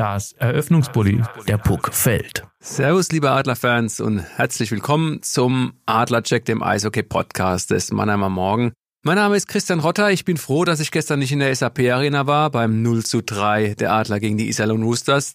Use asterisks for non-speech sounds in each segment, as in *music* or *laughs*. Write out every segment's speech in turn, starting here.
Das Eröffnungsbully, der Puck fällt. Servus, liebe Adlerfans und herzlich willkommen zum Adlercheck, dem Eishockey-Podcast des Mannheimer Morgen. Mein Name ist Christian Rotter. Ich bin froh, dass ich gestern nicht in der SAP-Arena war beim 0 zu 3 der Adler gegen die Iserlohn Roosters.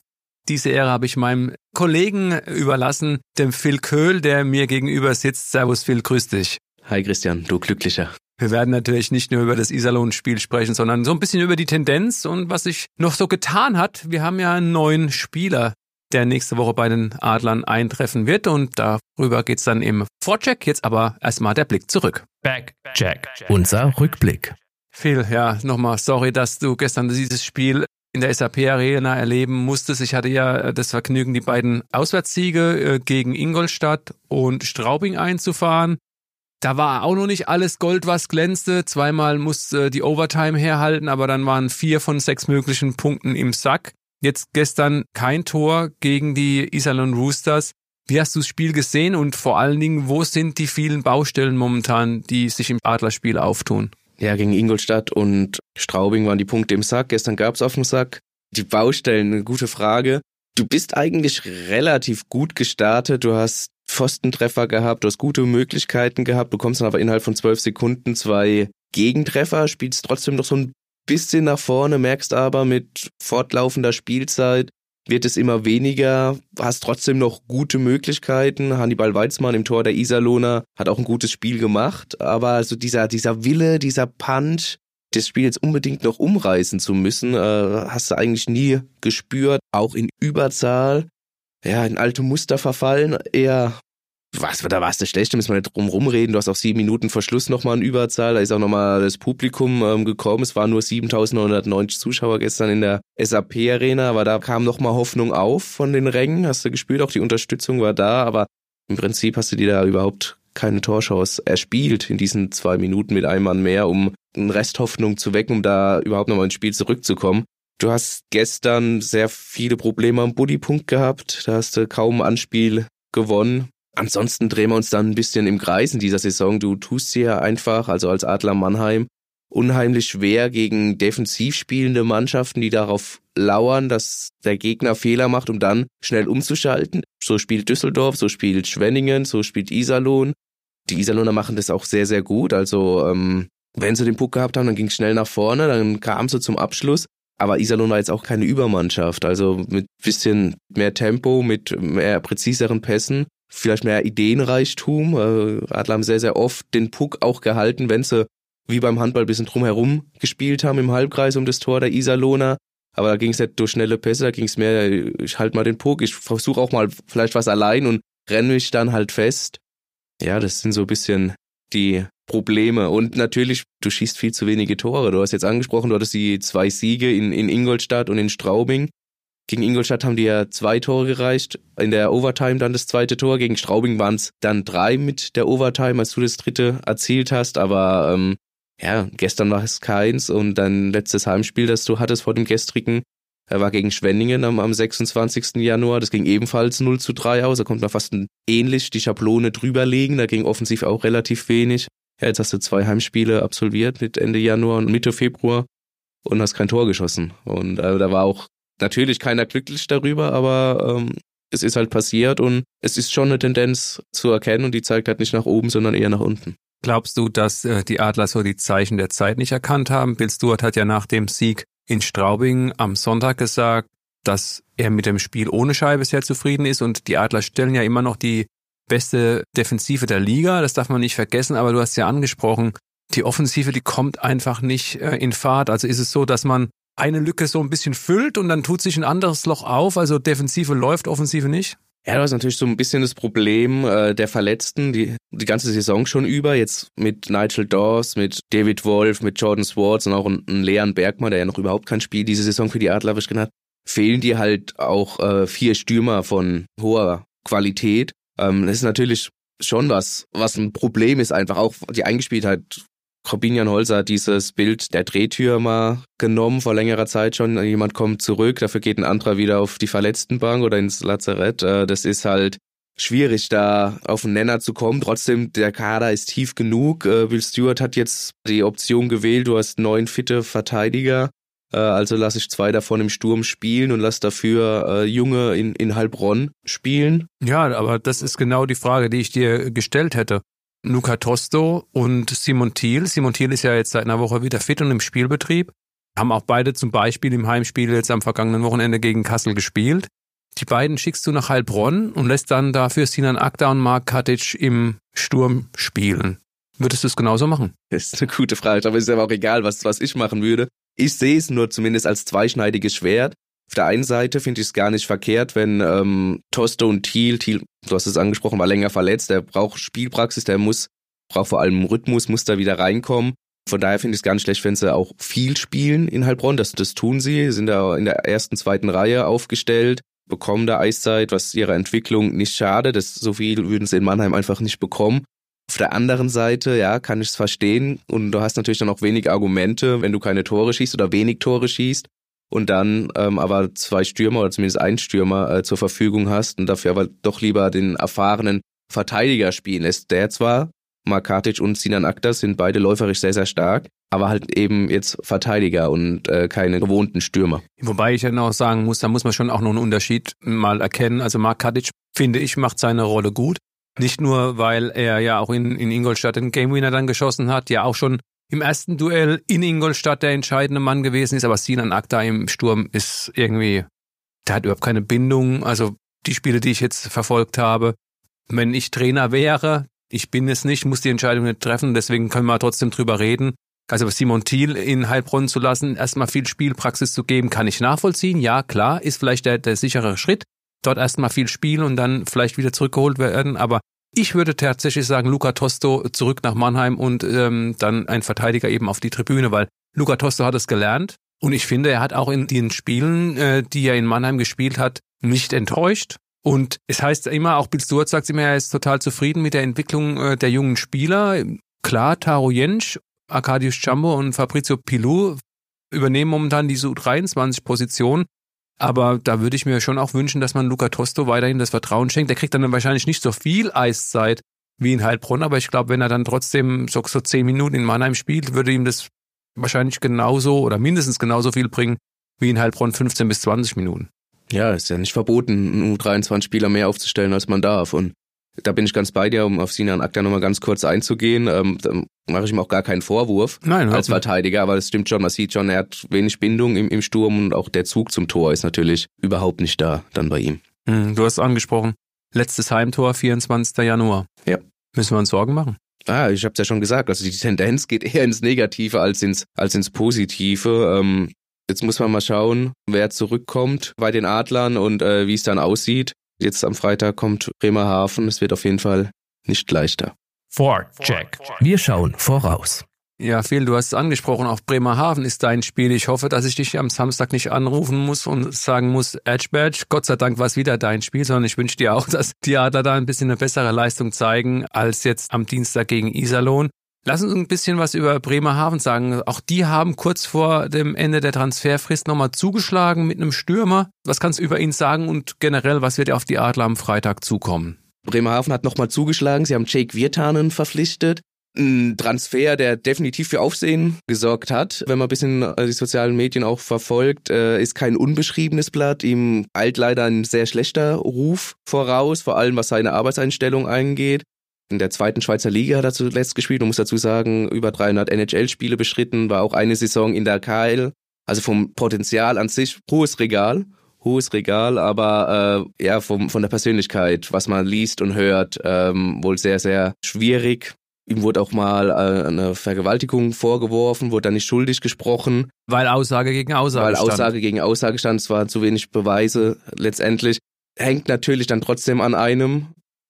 Diese Ehre habe ich meinem Kollegen überlassen, dem Phil Köhl, der mir gegenüber sitzt. Servus Phil, grüß dich. Hi Christian, du Glücklicher. Wir werden natürlich nicht nur über das Iserlohn-Spiel sprechen, sondern so ein bisschen über die Tendenz und was sich noch so getan hat. Wir haben ja einen neuen Spieler, der nächste Woche bei den Adlern eintreffen wird und darüber geht's dann im Vorcheck. Jetzt aber erstmal der Blick zurück. Back, Jack, unser Rückblick. Phil, ja, nochmal sorry, dass du gestern dieses Spiel in der SAP Arena erleben musstest. Ich hatte ja das Vergnügen, die beiden Auswärtssiege äh, gegen Ingolstadt und Straubing einzufahren. Da war auch noch nicht alles Gold, was glänzte. Zweimal musste die Overtime herhalten, aber dann waren vier von sechs möglichen Punkten im Sack. Jetzt gestern kein Tor gegen die Iserlohn Roosters. Wie hast du das Spiel gesehen und vor allen Dingen, wo sind die vielen Baustellen momentan, die sich im Adlerspiel auftun? Ja, gegen Ingolstadt und Straubing waren die Punkte im Sack. Gestern gab's auf dem Sack. Die Baustellen, eine gute Frage. Du bist eigentlich relativ gut gestartet. Du hast Pfostentreffer gehabt, du hast gute Möglichkeiten gehabt, bekommst dann aber innerhalb von zwölf Sekunden zwei Gegentreffer, spielst trotzdem noch so ein bisschen nach vorne, merkst aber mit fortlaufender Spielzeit wird es immer weniger, hast trotzdem noch gute Möglichkeiten. Hannibal Weizmann im Tor der Iserlohner hat auch ein gutes Spiel gemacht, aber so dieser, dieser Wille, dieser Punch, das Spiel jetzt unbedingt noch umreißen zu müssen, äh, hast du eigentlich nie gespürt, auch in Überzahl ja, in alte Muster verfallen, eher was, da warst du schlecht, da müssen wir nicht drum rumreden. Du hast auch sieben Minuten Verschluss nochmal eine Überzahl. Da ist auch nochmal das Publikum ähm, gekommen. Es waren nur 7990 Zuschauer gestern in der SAP-Arena, aber da kam nochmal Hoffnung auf von den Rängen. Hast du gespürt, auch die Unterstützung war da, aber im Prinzip hast du dir da überhaupt keine Torchance erspielt in diesen zwei Minuten mit einem Mann mehr, um eine Resthoffnung zu wecken, um da überhaupt nochmal ins Spiel zurückzukommen. Du hast gestern sehr viele Probleme am Buddypunkt gehabt. Da hast du kaum Anspiel gewonnen. Ansonsten drehen wir uns dann ein bisschen im Kreis in dieser Saison. Du tust hier einfach, also als Adler Mannheim, unheimlich schwer gegen defensiv spielende Mannschaften, die darauf lauern, dass der Gegner Fehler macht, um dann schnell umzuschalten. So spielt Düsseldorf, so spielt Schwenningen, so spielt Iserlohn. Die Iserlohner machen das auch sehr, sehr gut. Also ähm, wenn sie den Puck gehabt haben, dann ging es schnell nach vorne, dann kam sie zum Abschluss. Aber Iserlohn war jetzt auch keine Übermannschaft. Also mit bisschen mehr Tempo, mit mehr präziseren Pässen, vielleicht mehr Ideenreichtum. Äh, Adler haben sehr, sehr oft den Puck auch gehalten, wenn sie wie beim Handball bisschen drumherum gespielt haben im Halbkreis um das Tor der Iserlohner. Aber da ging es nicht durch schnelle Pässe, da ging es mehr, ich halte mal den Puck, ich versuche auch mal vielleicht was allein und renne mich dann halt fest. Ja, das sind so ein bisschen die Probleme. Und natürlich, du schießt viel zu wenige Tore. Du hast jetzt angesprochen, du hattest die zwei Siege in, in Ingolstadt und in Straubing. Gegen Ingolstadt haben die ja zwei Tore gereicht. In der Overtime dann das zweite Tor. Gegen Straubing waren es dann drei mit der Overtime, als du das dritte erzielt hast. Aber ähm, ja, gestern war es keins. Und dein letztes Heimspiel, das du hattest vor dem gestrigen, er war gegen Schwenningen am, am 26. Januar. Das ging ebenfalls 0 zu 3 aus. Da konnte man fast ähnlich die Schablone drüberlegen. Da ging offensiv auch relativ wenig. Ja, jetzt hast du zwei Heimspiele absolviert mit Ende Januar und Mitte Februar und hast kein Tor geschossen. Und äh, da war auch natürlich keiner glücklich darüber, aber ähm, es ist halt passiert und es ist schon eine Tendenz zu erkennen und die zeigt halt nicht nach oben, sondern eher nach unten. Glaubst du, dass äh, die Adler so die Zeichen der Zeit nicht erkannt haben? Bill Stewart hat ja nach dem Sieg in Straubing am Sonntag gesagt, dass er mit dem Spiel ohne Scheibe sehr zufrieden ist und die Adler stellen ja immer noch die beste Defensive der Liga, das darf man nicht vergessen, aber du hast ja angesprochen, die Offensive, die kommt einfach nicht äh, in Fahrt. Also ist es so, dass man eine Lücke so ein bisschen füllt und dann tut sich ein anderes Loch auf, also Defensive läuft, Offensive nicht? Ja, du hast natürlich so ein bisschen das Problem äh, der Verletzten, die die ganze Saison schon über, jetzt mit Nigel Dawes, mit David Wolf, mit Jordan Swartz und auch ein, ein Leon Bergmann, der ja noch überhaupt kein Spiel diese Saison für die Adler hat, fehlen dir halt auch äh, vier Stürmer von hoher Qualität. Ähm, das ist natürlich schon was, was ein Problem ist, einfach auch die Eingespieltheit Corbinian Holzer hat dieses Bild der Drehtür mal genommen vor längerer Zeit schon. Jemand kommt zurück, dafür geht ein anderer wieder auf die Verletztenbank oder ins Lazarett. Äh, das ist halt schwierig, da auf den Nenner zu kommen. Trotzdem, der Kader ist tief genug. Äh, Will Stewart hat jetzt die Option gewählt, du hast neun fitte Verteidiger. Äh, also lasse ich zwei davon im Sturm spielen und lass dafür Junge in, in Heilbronn spielen. Ja, aber das ist genau die Frage, die ich dir gestellt hätte. Luca Tosto und Simon Thiel. Simon Thiel ist ja jetzt seit einer Woche wieder fit und im Spielbetrieb. Haben auch beide zum Beispiel im Heimspiel jetzt am vergangenen Wochenende gegen Kassel gespielt. Die beiden schickst du nach Heilbronn und lässt dann dafür Sinan Akta und Mark Katic im Sturm spielen. Würdest du es genauso machen? Das ist eine gute Frage, aber es ist aber auch egal, was, was ich machen würde. Ich sehe es nur zumindest als zweischneidiges Schwert. Auf der einen Seite finde ich es gar nicht verkehrt, wenn ähm, Tosto und Thiel, Thiel, du hast es angesprochen, war länger verletzt, der braucht Spielpraxis, der muss, braucht vor allem Rhythmus, muss da wieder reinkommen. Von daher finde ich es gar nicht schlecht, wenn sie auch viel spielen in Heilbronn. Das, das tun sie, sind da in der ersten, zweiten Reihe aufgestellt, bekommen da Eiszeit, was ihrer Entwicklung nicht schade. Das, so viel würden sie in Mannheim einfach nicht bekommen. Auf der anderen Seite, ja, kann ich es verstehen. Und du hast natürlich dann auch wenig Argumente, wenn du keine Tore schießt oder wenig Tore schießt und dann ähm, aber zwei Stürmer oder zumindest einen Stürmer äh, zur Verfügung hast und dafür aber doch lieber den erfahrenen Verteidiger spielen lässt. Der zwar, Markatic und Sinan Akta sind beide läuferisch sehr, sehr stark, aber halt eben jetzt Verteidiger und äh, keine gewohnten Stürmer. Wobei ich dann auch sagen muss, da muss man schon auch noch einen Unterschied mal erkennen. Also Markatic, finde ich, macht seine Rolle gut. Nicht nur, weil er ja auch in, in Ingolstadt den Game Winner dann geschossen hat, ja auch schon im ersten Duell in Ingolstadt der entscheidende Mann gewesen ist, aber Sinan Akta im Sturm ist irgendwie, der hat überhaupt keine Bindung. Also die Spiele, die ich jetzt verfolgt habe, wenn ich Trainer wäre, ich bin es nicht, muss die Entscheidung nicht treffen, deswegen können wir trotzdem drüber reden. Also Simon Thiel in Heilbronn zu lassen, erstmal viel Spielpraxis zu geben, kann ich nachvollziehen. Ja, klar, ist vielleicht der, der sichere Schritt. Dort erstmal viel spielen und dann vielleicht wieder zurückgeholt werden. Aber ich würde tatsächlich sagen, Luca Tosto zurück nach Mannheim und ähm, dann ein Verteidiger eben auf die Tribüne, weil Luca Tosto hat es gelernt. Und ich finde, er hat auch in den Spielen, äh, die er in Mannheim gespielt hat, nicht enttäuscht. Und es heißt immer, auch Bill Stewart sagt immer, er ist total zufrieden mit der Entwicklung äh, der jungen Spieler. Klar, Taro Jentsch, Arkadiusz Jambo und Fabrizio Pilou übernehmen momentan diese U23-Position. Aber da würde ich mir schon auch wünschen, dass man Luca Tosto weiterhin das Vertrauen schenkt. Der kriegt dann wahrscheinlich nicht so viel Eiszeit wie in Heilbronn, aber ich glaube, wenn er dann trotzdem so, so zehn Minuten in Mannheim spielt, würde ihm das wahrscheinlich genauso oder mindestens genauso viel bringen wie in Heilbronn 15 bis 20 Minuten. Ja, ist ja nicht verboten, einen U23-Spieler mehr aufzustellen, als man darf. Und da bin ich ganz bei dir, um auf Sinan Akta nochmal ganz kurz einzugehen. Ähm, da mache ich ihm auch gar keinen Vorwurf Nein, als Verteidiger, aber es stimmt schon, man sieht schon, er hat wenig Bindung im, im Sturm und auch der Zug zum Tor ist natürlich überhaupt nicht da dann bei ihm. Hm, du hast angesprochen, letztes Heimtor, 24. Januar. Ja. Müssen wir uns Sorgen machen? Ah, ich habe es ja schon gesagt, also die Tendenz geht eher ins Negative als ins, als ins Positive. Ähm, jetzt muss man mal schauen, wer zurückkommt bei den Adlern und äh, wie es dann aussieht. Jetzt am Freitag kommt Bremerhaven. Es wird auf jeden Fall nicht leichter. Check. Wir schauen voraus. Ja, Phil, du hast es angesprochen, auf Bremerhaven ist dein Spiel. Ich hoffe, dass ich dich am Samstag nicht anrufen muss und sagen muss, Edge Badge, Gott sei Dank war es wieder dein Spiel, sondern ich wünsche dir auch, *laughs* dass die Adler da ein bisschen eine bessere Leistung zeigen als jetzt am Dienstag gegen Iserlohn. Lass uns ein bisschen was über Bremerhaven sagen. Auch die haben kurz vor dem Ende der Transferfrist nochmal zugeschlagen mit einem Stürmer. Was kannst du über ihn sagen und generell, was wird auf die Adler am Freitag zukommen? Bremerhaven hat nochmal zugeschlagen. Sie haben Jake Wirtanen verpflichtet. Ein Transfer, der definitiv für Aufsehen gesorgt hat. Wenn man ein bisschen die sozialen Medien auch verfolgt, äh, ist kein unbeschriebenes Blatt. Ihm eilt leider ein sehr schlechter Ruf voraus, vor allem was seine Arbeitseinstellung angeht. In der zweiten Schweizer Liga hat er zuletzt gespielt und muss dazu sagen, über 300 NHL-Spiele beschritten, war auch eine Saison in der KL. Also vom Potenzial an sich hohes Regal, hohes Regal, aber äh, ja vom, von der Persönlichkeit, was man liest und hört, ähm, wohl sehr, sehr schwierig. Ihm wurde auch mal äh, eine Vergewaltigung vorgeworfen, wurde dann nicht schuldig gesprochen. Weil Aussage gegen Aussage Weil stand. Aussage gegen Aussage stand, es waren zu wenig Beweise letztendlich. hängt natürlich dann trotzdem an einem.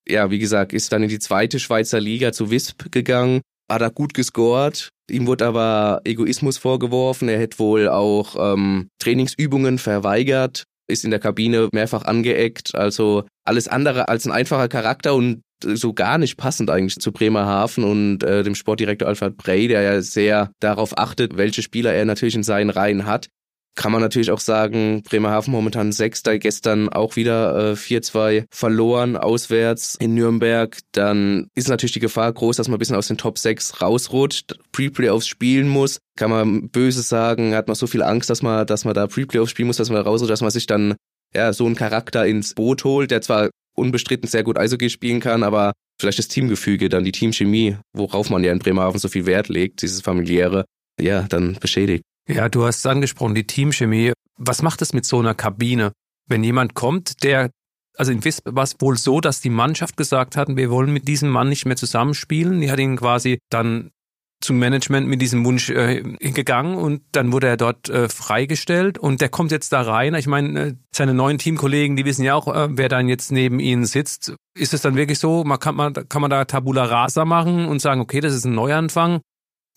Ja, wie gesagt, ist dann in die zweite Schweizer Liga zu Wisp gegangen, hat er gut gescored. Ihm wurde aber Egoismus vorgeworfen. Er hätte wohl auch ähm, Trainingsübungen verweigert, ist in der Kabine mehrfach angeeckt. Also alles andere als ein einfacher Charakter und so gar nicht passend eigentlich zu Bremerhaven und äh, dem Sportdirektor Alfred Brey, der ja sehr darauf achtet, welche Spieler er natürlich in seinen Reihen hat kann man natürlich auch sagen, Bremerhaven momentan Sechster, gestern auch wieder äh, 4-2 verloren auswärts in Nürnberg. Dann ist natürlich die Gefahr groß, dass man ein bisschen aus den Top 6 rausrutscht, Pre-Playoffs spielen muss. Kann man böse sagen, hat man so viel Angst, dass man, dass man da Pre-Playoffs spielen muss, dass man rausrutscht, dass man sich dann ja so einen Charakter ins Boot holt, der zwar unbestritten sehr gut Eishockey spielen kann, aber vielleicht das Teamgefüge, dann die Teamchemie, worauf man ja in Bremerhaven so viel Wert legt, dieses familiäre, ja, dann beschädigt. Ja, du hast es angesprochen, die Teamchemie. Was macht es mit so einer Kabine, wenn jemand kommt, der, also in Wisp war es wohl so, dass die Mannschaft gesagt hatten, wir wollen mit diesem Mann nicht mehr zusammenspielen. Die hat ihn quasi dann zum Management mit diesem Wunsch äh, gegangen und dann wurde er dort äh, freigestellt und der kommt jetzt da rein. Ich meine, äh, seine neuen Teamkollegen, die wissen ja auch, äh, wer dann jetzt neben ihnen sitzt. Ist es dann wirklich so, man kann, man, kann man da Tabula Rasa machen und sagen, okay, das ist ein Neuanfang?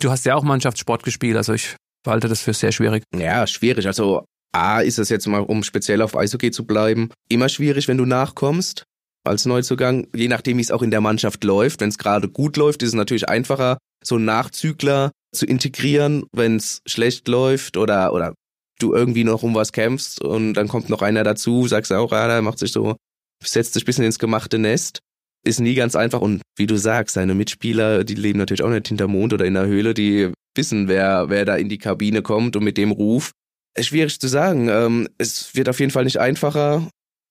Du hast ja auch Mannschaftssport gespielt, also ich halte das für sehr schwierig. Ja, schwierig. Also A ist es jetzt mal, um speziell auf Eishockey zu bleiben, immer schwierig, wenn du nachkommst als Neuzugang, je nachdem, wie es auch in der Mannschaft läuft. Wenn es gerade gut läuft, ist es natürlich einfacher, so einen Nachzügler zu integrieren. Wenn es schlecht läuft oder, oder du irgendwie noch um was kämpfst und dann kommt noch einer dazu, sagst auch, ah, der macht sich so, setzt sich ein bisschen ins gemachte Nest. Ist nie ganz einfach und wie du sagst, seine Mitspieler, die leben natürlich auch nicht hinter Mond oder in der Höhle, die wissen, wer, wer da in die Kabine kommt und mit dem Ruf. Schwierig zu sagen. Ähm, es wird auf jeden Fall nicht einfacher.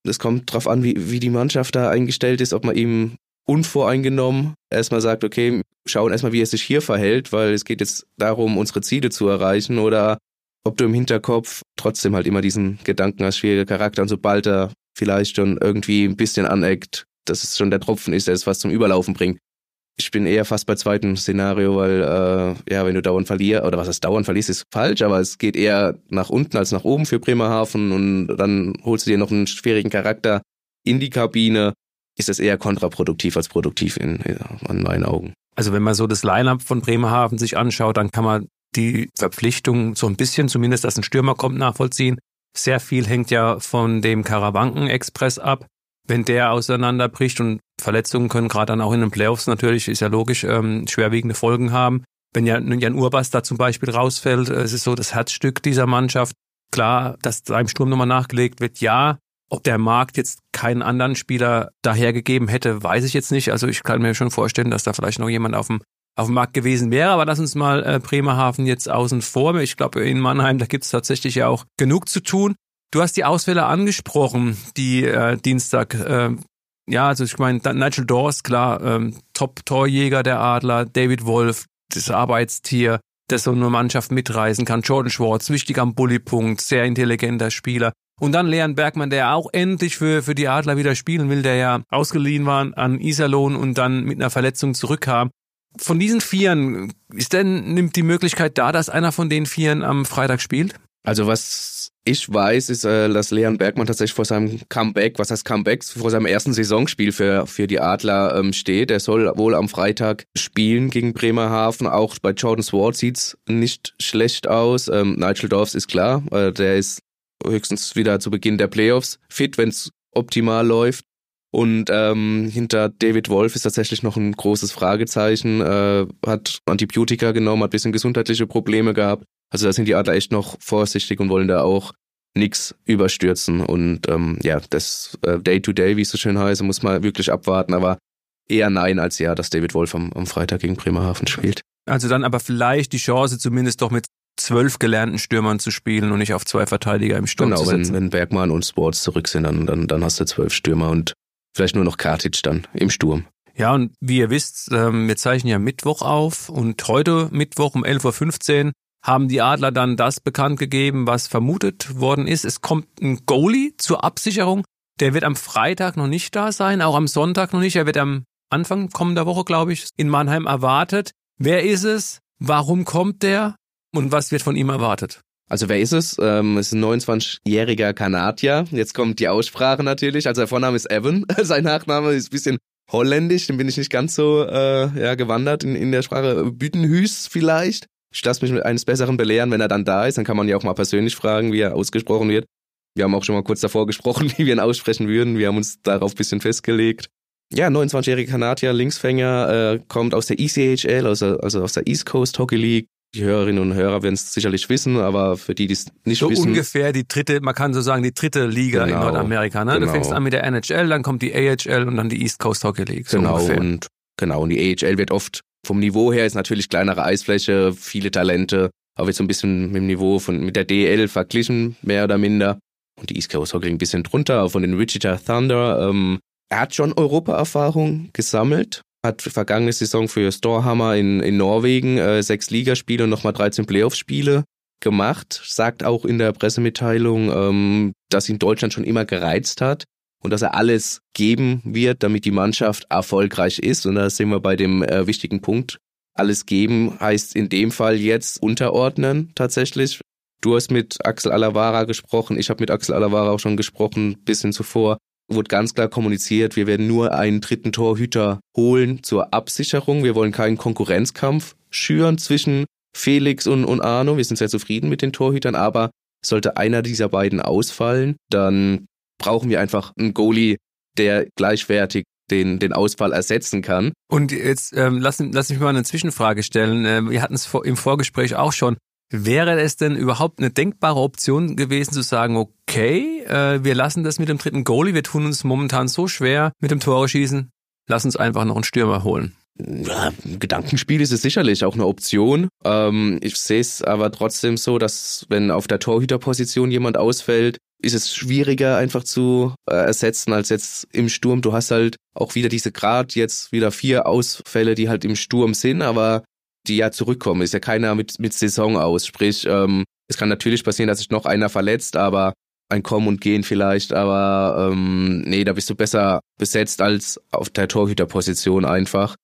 Es kommt drauf an, wie, wie die Mannschaft da eingestellt ist, ob man ihm unvoreingenommen erstmal sagt, okay, schauen erstmal, wie er sich hier verhält, weil es geht jetzt darum, unsere Ziele zu erreichen oder ob du im Hinterkopf trotzdem halt immer diesen Gedanken hast, schwieriger Charakter und sobald er vielleicht schon irgendwie ein bisschen aneckt, dass es schon der Tropfen ist, der es was zum Überlaufen bringt, ich bin eher fast bei zweiten Szenario, weil äh, ja, wenn du dauernd verlierst, oder was heißt dauernd verlierst, ist falsch, aber es geht eher nach unten als nach oben für Bremerhaven und dann holst du dir noch einen schwierigen Charakter in die Kabine, ist das eher kontraproduktiv als produktiv in, in meinen Augen. Also wenn man so das Line-up von Bremerhaven sich anschaut, dann kann man die Verpflichtung so ein bisschen, zumindest dass ein Stürmer kommt, nachvollziehen. Sehr viel hängt ja von dem Karawanken-Express ab wenn der auseinanderbricht und Verletzungen können gerade dann auch in den Playoffs natürlich, ist ja logisch, ähm, schwerwiegende Folgen haben. Wenn ja Jan Urbas da zum Beispiel rausfällt, äh, es ist so das Herzstück dieser Mannschaft. Klar, dass da im Sturm nochmal nachgelegt wird, ja. Ob der Markt jetzt keinen anderen Spieler dahergegeben hätte, weiß ich jetzt nicht. Also ich kann mir schon vorstellen, dass da vielleicht noch jemand auf dem auf dem Markt gewesen wäre. Aber lass uns mal äh, Bremerhaven jetzt außen vor. Ich glaube, in Mannheim, da gibt es tatsächlich ja auch genug zu tun. Du hast die Ausfälle angesprochen, die äh, Dienstag. Äh, ja, also ich meine, Nigel Dawes, klar, ähm, Top-Torjäger der Adler, David Wolf, das Arbeitstier, das so eine Mannschaft mitreisen kann. Jordan Schwartz, wichtig am Bullypunkt, sehr intelligenter Spieler. Und dann Leon Bergmann, der auch endlich für, für die Adler wieder spielen will, der ja ausgeliehen war an Iserlohn und dann mit einer Verletzung zurückkam. Von diesen Vieren, ist denn, nimmt die Möglichkeit da, dass einer von den Vieren am Freitag spielt? Also was ich weiß, ist, äh, dass Leon Bergmann tatsächlich vor seinem Comeback, was heißt Comeback, vor seinem ersten Saisonspiel für, für die Adler ähm, steht. Er soll wohl am Freitag spielen gegen Bremerhaven. Auch bei Jordan Swart sieht's nicht schlecht aus. Ähm, Nigel Dorfs ist klar, äh, der ist höchstens wieder zu Beginn der Playoffs fit, wenn's optimal läuft. Und ähm, hinter David Wolf ist tatsächlich noch ein großes Fragezeichen. Äh, hat Antibiotika genommen, hat bisschen gesundheitliche Probleme gehabt. Also da sind die Adler echt noch vorsichtig und wollen da auch nichts überstürzen. Und ähm, ja, das äh, Day-to-Day, wie es so schön heißt, muss man wirklich abwarten. Aber eher nein als ja, dass David Wolf am, am Freitag gegen Bremerhaven spielt. Also dann aber vielleicht die Chance, zumindest doch mit zwölf gelernten Stürmern zu spielen und nicht auf zwei Verteidiger im Sturm genau, zu setzen. Genau, wenn, wenn Bergmann und Sports zurück sind, dann, dann, dann hast du zwölf Stürmer und vielleicht nur noch Kartic dann im Sturm. Ja, und wie ihr wisst, ähm, wir zeichnen ja Mittwoch auf und heute Mittwoch um 11.15 Uhr haben die Adler dann das bekannt gegeben, was vermutet worden ist. Es kommt ein Goalie zur Absicherung. Der wird am Freitag noch nicht da sein, auch am Sonntag noch nicht. Er wird am Anfang kommender Woche, glaube ich, in Mannheim erwartet. Wer ist es? Warum kommt der? Und was wird von ihm erwartet? Also wer ist es? Ähm, es ist ein 29-jähriger Kanadier. Jetzt kommt die Aussprache natürlich. Also der Vorname ist Evan. *laughs* Sein Nachname ist ein bisschen holländisch. Den bin ich nicht ganz so äh, ja, gewandert in, in der Sprache. Bütenhüs vielleicht. Ich lasse mich mit eines Besseren belehren, wenn er dann da ist. Dann kann man ja auch mal persönlich fragen, wie er ausgesprochen wird. Wir haben auch schon mal kurz davor gesprochen, *laughs* wie wir ihn aussprechen würden. Wir haben uns darauf ein bisschen festgelegt. Ja, 29-jähriger Kanadier, Linksfänger, äh, kommt aus der ECHL, also, also aus der East Coast Hockey League. Die Hörerinnen und Hörer werden es sicherlich wissen, aber für die, die es nicht so wissen. So ungefähr die dritte, man kann so sagen, die dritte Liga genau, in Nordamerika. Ne? Genau. Du fängst an mit der NHL, dann kommt die AHL und dann die East Coast Hockey League. So genau, ungefähr. und genau, und die AHL wird oft vom Niveau her ist natürlich kleinere Eisfläche, viele Talente, aber wird so ein bisschen mit dem Niveau von mit der DL verglichen, mehr oder minder. Und die East Coast Hockey League ein bisschen drunter, von den Wichita Thunder. Ähm, er hat schon Europa-Erfahrung gesammelt, hat vergangene Saison für Storhammer in, in Norwegen äh, sechs Ligaspiele und nochmal 13 Playoff-Spiele gemacht, sagt auch in der Pressemitteilung, ähm, dass ihn Deutschland schon immer gereizt hat und dass er alles geben wird, damit die Mannschaft erfolgreich ist. Und da sind wir bei dem äh, wichtigen Punkt. Alles geben heißt in dem Fall jetzt unterordnen tatsächlich. Du hast mit Axel Alavara gesprochen, ich habe mit Axel Alavara auch schon gesprochen, bisschen zuvor wurde ganz klar kommuniziert, wir werden nur einen dritten Torhüter holen zur Absicherung. Wir wollen keinen Konkurrenzkampf schüren zwischen Felix und, und Arno. Wir sind sehr zufrieden mit den Torhütern, aber sollte einer dieser beiden ausfallen, dann brauchen wir einfach einen Goalie, der gleichwertig den, den Ausfall ersetzen kann. Und jetzt ähm, lass, lass mich mal eine Zwischenfrage stellen. Ähm, wir hatten es im Vorgespräch auch schon. Wäre es denn überhaupt eine denkbare Option gewesen zu sagen, okay, äh, wir lassen das mit dem dritten Goalie, wir tun uns momentan so schwer mit dem Tore schießen, lass uns einfach noch einen Stürmer holen? Ja, Gedankenspiel ist es sicherlich auch eine Option. Ähm, ich sehe es aber trotzdem so, dass wenn auf der Torhüterposition jemand ausfällt, ist es schwieriger einfach zu äh, ersetzen als jetzt im Sturm. Du hast halt auch wieder diese Grad jetzt wieder vier Ausfälle, die halt im Sturm sind, aber die ja zurückkommen. Ist ja keiner mit, mit Saison aus. Sprich, ähm, es kann natürlich passieren, dass sich noch einer verletzt, aber ein Kommen und Gehen vielleicht, aber ähm, nee, da bist du besser besetzt als auf der Torhüterposition einfach.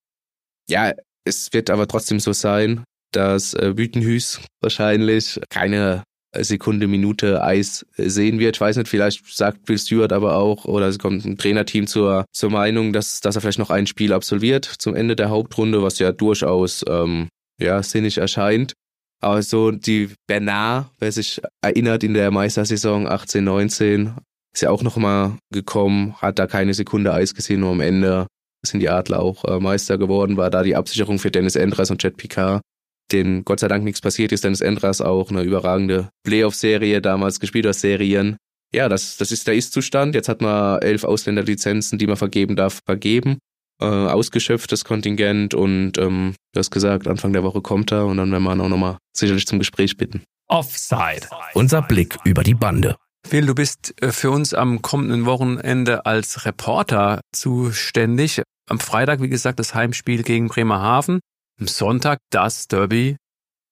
Ja, es wird aber trotzdem so sein, dass äh, Bütenhüß wahrscheinlich keine Sekunde, Minute Eis sehen wird. Ich weiß nicht, vielleicht sagt Bill Stewart aber auch, oder es kommt ein Trainerteam zur, zur Meinung, dass, dass er vielleicht noch ein Spiel absolviert zum Ende der Hauptrunde, was ja durchaus ähm, ja, sinnig erscheint. Aber so die Bernard, wer sich erinnert in der Meistersaison 18, 19, ist ja auch nochmal gekommen, hat da keine Sekunde Eis gesehen, nur am Ende sind die Adler auch äh, Meister geworden, war da die Absicherung für Dennis Endras und Jet Picard, den Gott sei Dank nichts passiert ist. Dennis Endras auch eine überragende Playoff-Serie damals gespielt aus Serien. Ja, das, das ist der Ist-Zustand. Jetzt hat man elf Ausländerlizenzen, die man vergeben darf, vergeben äh, ausgeschöpftes Kontingent und ähm, du hast gesagt, Anfang der Woche kommt er und dann werden wir ihn auch nochmal sicherlich zum Gespräch bitten. Offside. Unser Blick über die Bande. Phil, du bist äh, für uns am kommenden Wochenende als Reporter zuständig. Am Freitag, wie gesagt, das Heimspiel gegen Bremerhaven. Am Sonntag das Derby.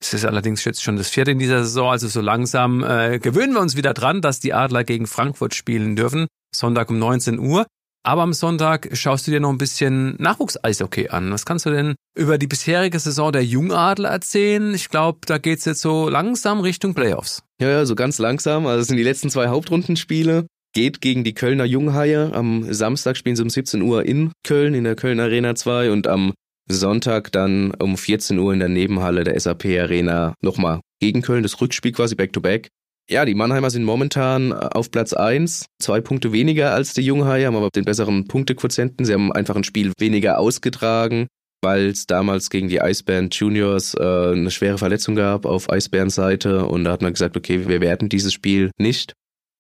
Es ist allerdings jetzt schon das vierte in dieser Saison, also so langsam äh, gewöhnen wir uns wieder dran, dass die Adler gegen Frankfurt spielen dürfen. Sonntag um 19 Uhr. Aber am Sonntag schaust du dir noch ein bisschen Nachwuchs-Eishockey an. Was kannst du denn über die bisherige Saison der Jungadler erzählen? Ich glaube, da geht's jetzt so langsam Richtung Playoffs. Ja, ja, so ganz langsam. Also es sind die letzten zwei Hauptrundenspiele. Geht gegen die Kölner Junghaie. Am Samstag spielen sie um 17 Uhr in Köln, in der Köln Arena 2 und am Sonntag dann um 14 Uhr in der Nebenhalle der SAP Arena nochmal gegen Köln, das Rückspiel quasi back-to-back. -back. Ja, die Mannheimer sind momentan äh, auf Platz eins, zwei Punkte weniger als die Junghaie, haben aber den besseren Punktequotienten. Sie haben einfach ein Spiel weniger ausgetragen, weil es damals gegen die Eisbären Juniors äh, eine schwere Verletzung gab auf Eisbärens Seite und da hat man gesagt, okay, wir werten dieses Spiel nicht.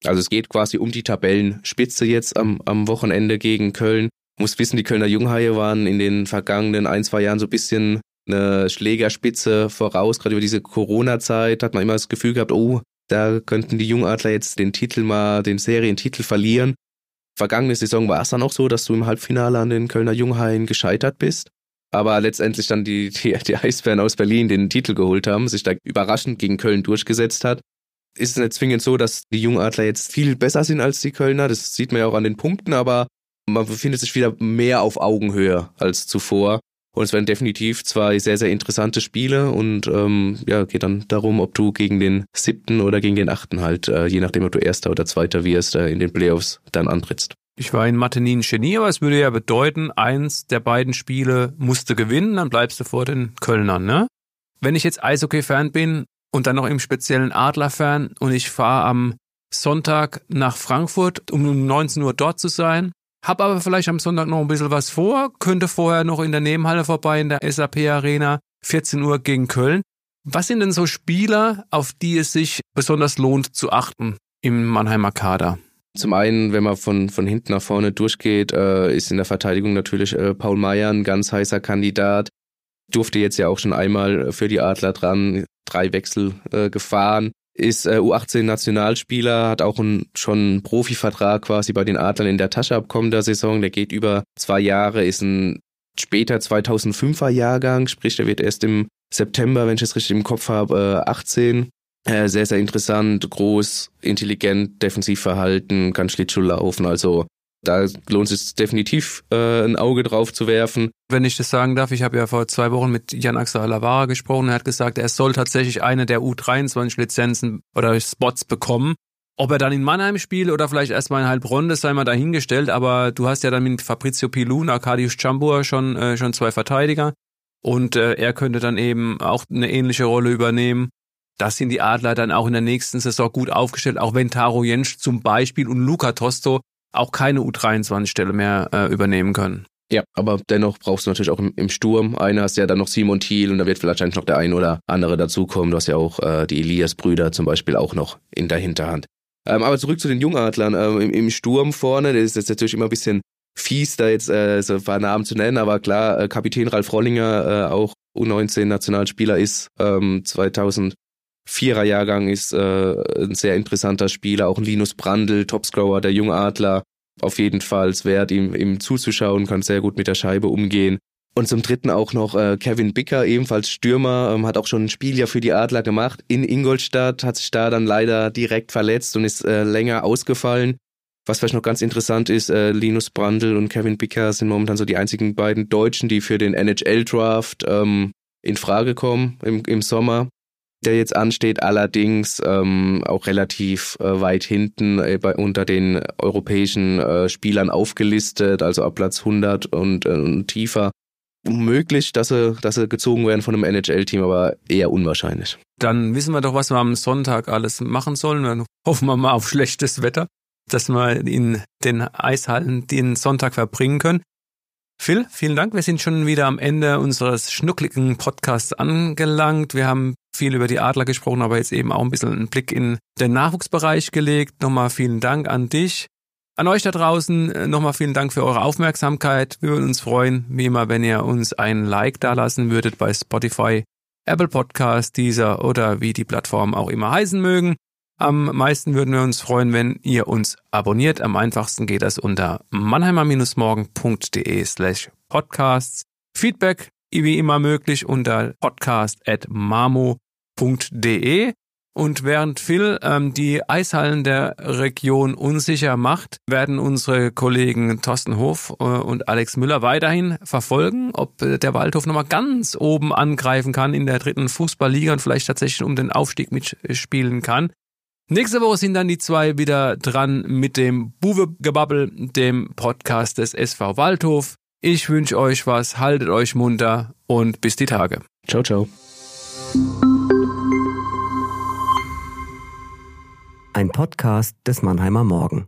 Also es geht quasi um die Tabellenspitze jetzt am, am Wochenende gegen Köln. Muss wissen, die Kölner Junghaie waren in den vergangenen ein, zwei Jahren so ein bisschen eine Schlägerspitze voraus. Gerade über diese Corona-Zeit hat man immer das Gefühl gehabt, oh, da könnten die Jungadler jetzt den Titel mal, den Serientitel verlieren. Vergangene Saison war es dann auch so, dass du im Halbfinale an den Kölner Junghaien gescheitert bist. Aber letztendlich dann die, die, die Eisbären aus Berlin den Titel geholt haben, sich da überraschend gegen Köln durchgesetzt hat. Ist es nicht zwingend so, dass die Jungadler jetzt viel besser sind als die Kölner. Das sieht man ja auch an den Punkten, aber man befindet sich wieder mehr auf Augenhöhe als zuvor. Und es werden definitiv zwei sehr, sehr interessante Spiele und ähm, ja, geht dann darum, ob du gegen den siebten oder gegen den achten halt, äh, je nachdem, ob du erster oder zweiter wirst, äh, in den Playoffs dann antrittst. Ich war in Mathe nie ein Genie, aber es würde ja bedeuten, eins der beiden Spiele musste gewinnen, dann bleibst du vor den Kölnern, ne? Wenn ich jetzt Eishockey-Fan bin und dann noch im speziellen Adler-Fan und ich fahre am Sonntag nach Frankfurt, um um 19 Uhr dort zu sein, hab aber vielleicht am Sonntag noch ein bisschen was vor, könnte vorher noch in der Nebenhalle vorbei in der SAP Arena, 14 Uhr gegen Köln. Was sind denn so Spieler, auf die es sich besonders lohnt zu achten im Mannheimer Kader? Zum einen, wenn man von, von hinten nach vorne durchgeht, äh, ist in der Verteidigung natürlich äh, Paul Meyer ein ganz heißer Kandidat. Durfte jetzt ja auch schon einmal für die Adler dran, drei Wechsel äh, gefahren ist äh, U18-Nationalspieler, hat auch ein, schon einen Profivertrag quasi bei den Adlern in der Tasche abkommen der Saison. Der geht über zwei Jahre, ist ein später 2005er Jahrgang, sprich, der wird erst im September, wenn ich es richtig im Kopf habe, äh, 18. Äh, sehr, sehr interessant, groß, intelligent, defensiv verhalten, kann Schlittschuh laufen. Also da lohnt es definitiv äh, ein Auge drauf zu werfen. Wenn ich das sagen darf, ich habe ja vor zwei Wochen mit Jan Axel Alavara gesprochen. Er hat gesagt, er soll tatsächlich eine der U23-Lizenzen oder Spots bekommen. Ob er dann in Mannheim spielt oder vielleicht erstmal in Heilbronn, das sei mal dahingestellt. Aber du hast ja dann mit Fabrizio Pilun, Arkadiusz Chambur schon, äh, schon zwei Verteidiger. Und äh, er könnte dann eben auch eine ähnliche Rolle übernehmen. Das sind die Adler dann auch in der nächsten Saison gut aufgestellt, auch wenn Taro Jensch zum Beispiel und Luca Tosto auch keine U23-Stelle mehr äh, übernehmen können. Ja, aber dennoch brauchst du natürlich auch im, im Sturm. Einer hast ja dann noch Simon Thiel und da wird vielleicht noch der ein oder andere dazukommen. Du hast ja auch äh, die Elias-Brüder zum Beispiel auch noch in der Hinterhand. Ähm, aber zurück zu den Jungadlern. Ähm, im, Im Sturm vorne, das ist jetzt natürlich immer ein bisschen fies, da jetzt äh, so ein paar Namen zu nennen, aber klar, äh, Kapitän Ralf Rollinger, äh, auch U19-Nationalspieler ist, ähm, 2004er Jahrgang ist äh, ein sehr interessanter Spieler, auch ein Linus Brandl, Topscorer der Jungadler, auf jeden Fall wert, ihm, ihm zuzuschauen, kann sehr gut mit der Scheibe umgehen. Und zum dritten auch noch äh, Kevin Bicker, ebenfalls Stürmer, ähm, hat auch schon ein Spiel ja für die Adler gemacht in Ingolstadt, hat sich da dann leider direkt verletzt und ist äh, länger ausgefallen. Was vielleicht noch ganz interessant ist, äh, Linus Brandl und Kevin Bicker sind momentan so die einzigen beiden Deutschen, die für den NHL-Draft ähm, in Frage kommen im, im Sommer der jetzt ansteht, allerdings ähm, auch relativ äh, weit hinten äh, bei, unter den europäischen äh, Spielern aufgelistet, also ab Platz 100 und, äh, und tiefer. Möglich, dass sie, dass sie gezogen werden von einem NHL-Team, aber eher unwahrscheinlich. Dann wissen wir doch, was wir am Sonntag alles machen sollen. Dann hoffen wir mal auf schlechtes Wetter, dass wir in den Eishallen den Sonntag verbringen können. Phil, vielen Dank. Wir sind schon wieder am Ende unseres schnuckligen Podcasts angelangt. Wir haben viel über die Adler gesprochen, aber jetzt eben auch ein bisschen einen Blick in den Nachwuchsbereich gelegt. Nochmal vielen Dank an dich. An euch da draußen äh, nochmal vielen Dank für eure Aufmerksamkeit. Wir würden uns freuen, wie immer, wenn ihr uns ein Like dalassen würdet bei Spotify, Apple Podcast, dieser oder wie die Plattformen auch immer heißen mögen. Am meisten würden wir uns freuen, wenn ihr uns abonniert. Am einfachsten geht das unter mannheimer-morgen.de slash podcasts. Feedback wie immer möglich unter podcast.mamo.de. Und während Phil ähm, die Eishallen der Region unsicher macht, werden unsere Kollegen Thorsten Hof äh, und Alex Müller weiterhin verfolgen, ob äh, der Waldhof nochmal ganz oben angreifen kann in der dritten Fußballliga und vielleicht tatsächlich um den Aufstieg mitspielen kann. Nächste Woche sind dann die zwei wieder dran mit dem Buwe-Gebabbel, dem Podcast des SV Waldhof. Ich wünsche euch was, haltet euch munter und bis die Tage. Ciao, ciao. Ein Podcast des Mannheimer Morgen.